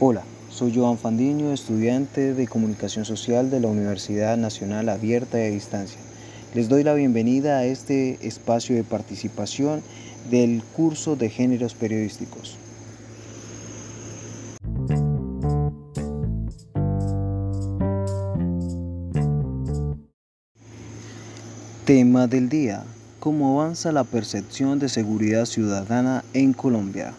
Hola, soy Joan Fandiño, estudiante de Comunicación Social de la Universidad Nacional Abierta y a Distancia. Les doy la bienvenida a este espacio de participación del curso de géneros periodísticos. Tema del día. ¿Cómo avanza la percepción de seguridad ciudadana en Colombia?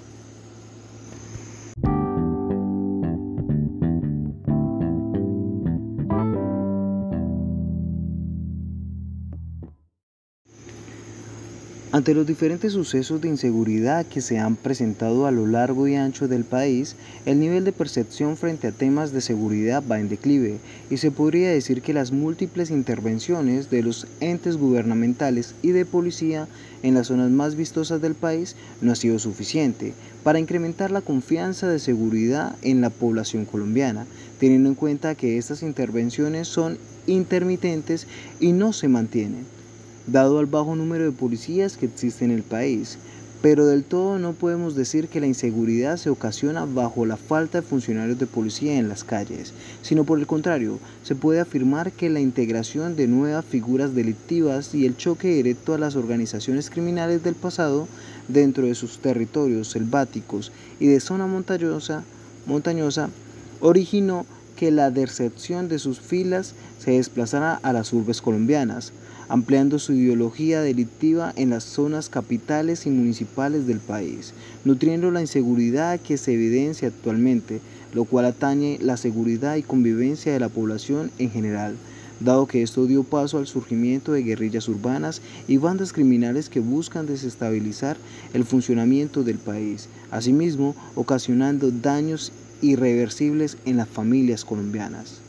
Ante los diferentes sucesos de inseguridad que se han presentado a lo largo y ancho del país, el nivel de percepción frente a temas de seguridad va en declive y se podría decir que las múltiples intervenciones de los entes gubernamentales y de policía en las zonas más vistosas del país no ha sido suficiente para incrementar la confianza de seguridad en la población colombiana, teniendo en cuenta que estas intervenciones son intermitentes y no se mantienen dado al bajo número de policías que existe en el país, pero del todo no podemos decir que la inseguridad se ocasiona bajo la falta de funcionarios de policía en las calles, sino por el contrario, se puede afirmar que la integración de nuevas figuras delictivas y el choque directo a las organizaciones criminales del pasado dentro de sus territorios selváticos y de zona montañosa, montañosa originó que la deserción de sus filas se desplazara a las urbes colombianas, ampliando su ideología delictiva en las zonas capitales y municipales del país, nutriendo la inseguridad que se evidencia actualmente, lo cual atañe la seguridad y convivencia de la población en general, dado que esto dio paso al surgimiento de guerrillas urbanas y bandas criminales que buscan desestabilizar el funcionamiento del país, asimismo ocasionando daños irreversibles en las familias colombianas.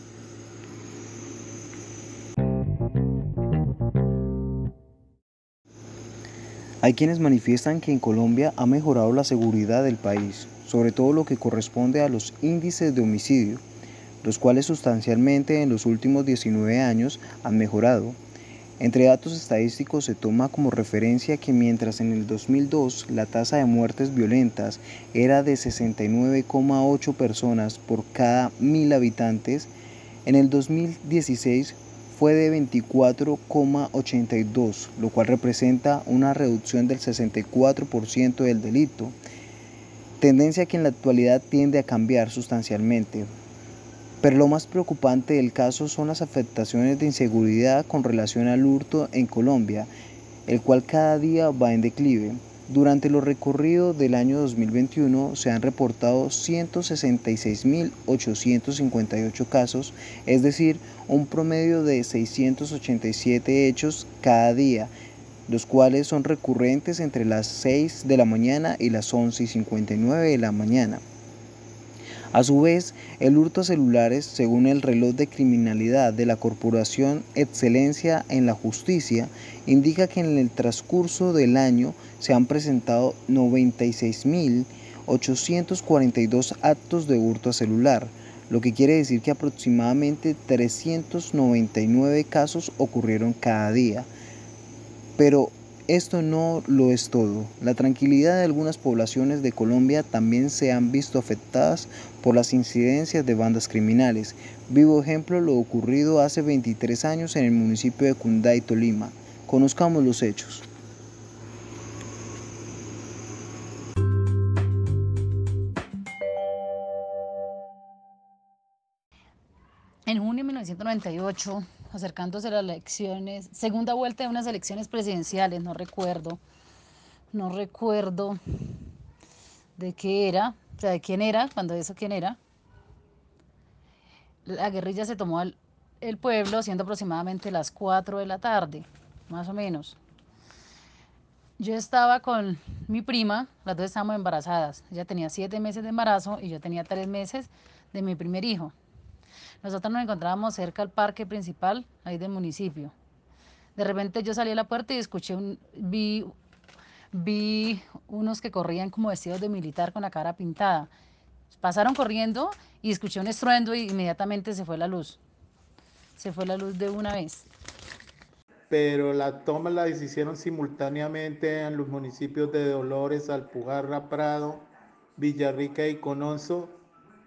Hay quienes manifiestan que en Colombia ha mejorado la seguridad del país, sobre todo lo que corresponde a los índices de homicidio, los cuales sustancialmente en los últimos 19 años han mejorado. Entre datos estadísticos se toma como referencia que mientras en el 2002 la tasa de muertes violentas era de 69,8 personas por cada mil habitantes, en el 2016 fue de 24,82, lo cual representa una reducción del 64% del delito, tendencia que en la actualidad tiende a cambiar sustancialmente. Pero lo más preocupante del caso son las afectaciones de inseguridad con relación al hurto en Colombia, el cual cada día va en declive. Durante los recorridos del año 2021 se han reportado 166.858 casos, es decir, un promedio de 687 hechos cada día, los cuales son recurrentes entre las 6 de la mañana y las 11 y 59 de la mañana. A su vez, el hurto a celulares, según el reloj de criminalidad de la Corporación Excelencia en la Justicia, indica que en el transcurso del año se han presentado 96.842 actos de hurto a celular, lo que quiere decir que aproximadamente 399 casos ocurrieron cada día. Pero esto no lo es todo. La tranquilidad de algunas poblaciones de Colombia también se han visto afectadas por las incidencias de bandas criminales. Vivo ejemplo lo ocurrido hace 23 años en el municipio de Cunday, Tolima. Conozcamos los hechos. En junio de 1998, acercándose a las elecciones, segunda vuelta de unas elecciones presidenciales, no recuerdo, no recuerdo de qué era, o sea, de quién era, cuando eso quién era. La guerrilla se tomó el pueblo siendo aproximadamente las 4 de la tarde, más o menos. Yo estaba con mi prima, las dos estábamos embarazadas. Ella tenía siete meses de embarazo y yo tenía tres meses de mi primer hijo. Nosotros nos encontrábamos cerca al parque principal, ahí del municipio. De repente yo salí a la puerta y escuché un, vi, vi unos que corrían como vestidos de militar con la cara pintada. Pasaron corriendo y escuché un estruendo y inmediatamente se fue la luz. Se fue la luz de una vez. Pero las tomas las hicieron simultáneamente en los municipios de Dolores, Alpujarra, Prado, Villarrica y Cononso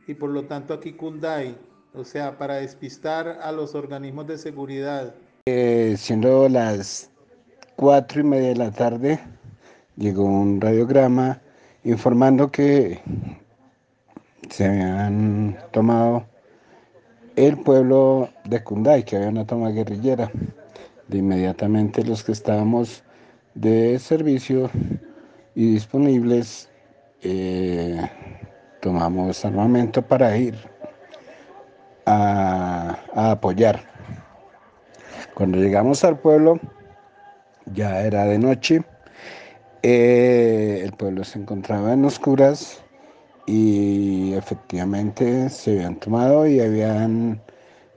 y por lo tanto aquí Kundai, o sea, para despistar a los organismos de seguridad. Eh, siendo las cuatro y media de la tarde, llegó un radiograma informando que se habían tomado el pueblo de Kundai, que había una toma guerrillera. De inmediatamente los que estábamos de servicio y disponibles eh, tomamos armamento para ir a, apoyar. Cuando llegamos al pueblo, ya era de noche, eh, el pueblo se encontraba en oscuras y efectivamente se habían tomado y habían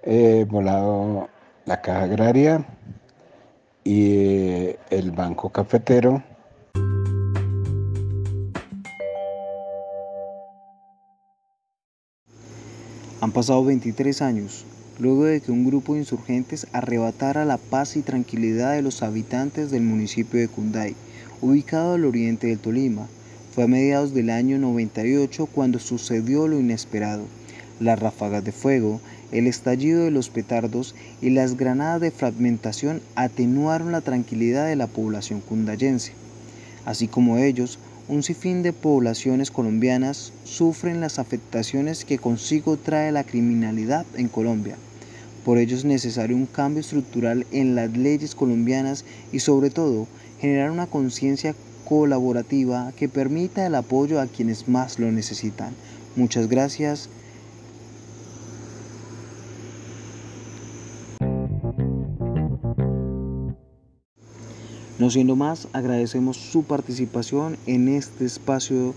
eh, volado la caja agraria y el banco cafetero Han pasado 23 años, luego de que un grupo de insurgentes arrebatara la paz y tranquilidad de los habitantes del municipio de Cunday, ubicado al oriente del Tolima. Fue a mediados del año 98 cuando sucedió lo inesperado. Las ráfagas de fuego, el estallido de los petardos y las granadas de fragmentación atenuaron la tranquilidad de la población cundayense. Así como ellos, un sinfín de poblaciones colombianas sufren las afectaciones que consigo trae la criminalidad en Colombia. Por ello es necesario un cambio estructural en las leyes colombianas y sobre todo generar una conciencia colaborativa que permita el apoyo a quienes más lo necesitan. Muchas gracias. No siendo más, agradecemos su participación en este espacio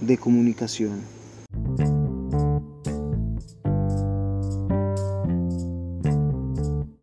de comunicación.